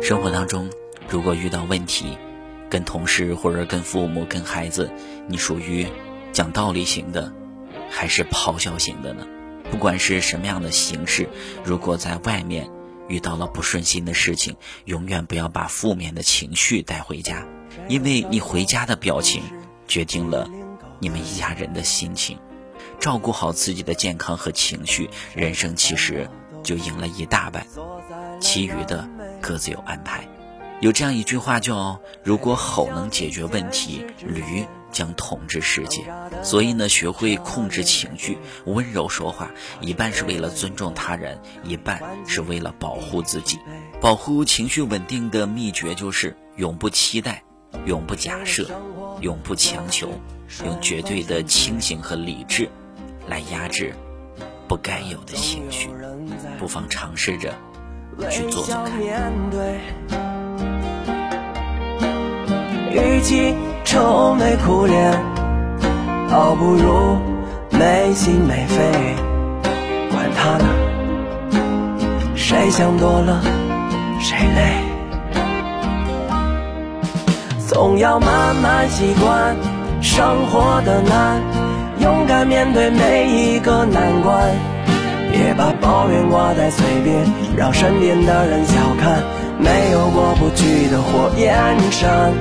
生活当中，如果遇到问题，跟同事或者跟父母、跟孩子，你属于讲道理型的，还是咆哮型的呢？不管是什么样的形式，如果在外面遇到了不顺心的事情，永远不要把负面的情绪带回家，因为你回家的表情决定了你们一家人的心情。照顾好自己的健康和情绪，人生其实就赢了一大半，其余的。各自有安排，有这样一句话叫“如果吼能解决问题，驴将统治世界”。所以呢，学会控制情绪，温柔说话，一半是为了尊重他人，一半是为了保护自己。保护情绪稳定的秘诀就是永不期待，永不假设，永不强求，用绝对的清醒和理智来压制不该有的情绪。不妨尝试着。去做做看。与其愁眉苦脸，倒不如没心没肺。管他呢，谁想多了谁累。总要慢慢习惯生活的难，勇敢面对每一个难关。别把抱怨挂在嘴边，让身边的人小看。没有过不去的火焰山，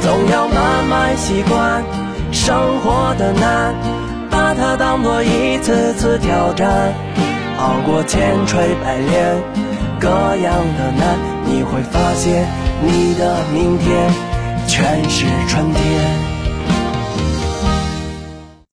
总要慢慢习惯生活的难，把它当作一次次挑战。熬过千锤百炼，各样的难，你会发现你的明天全是春天。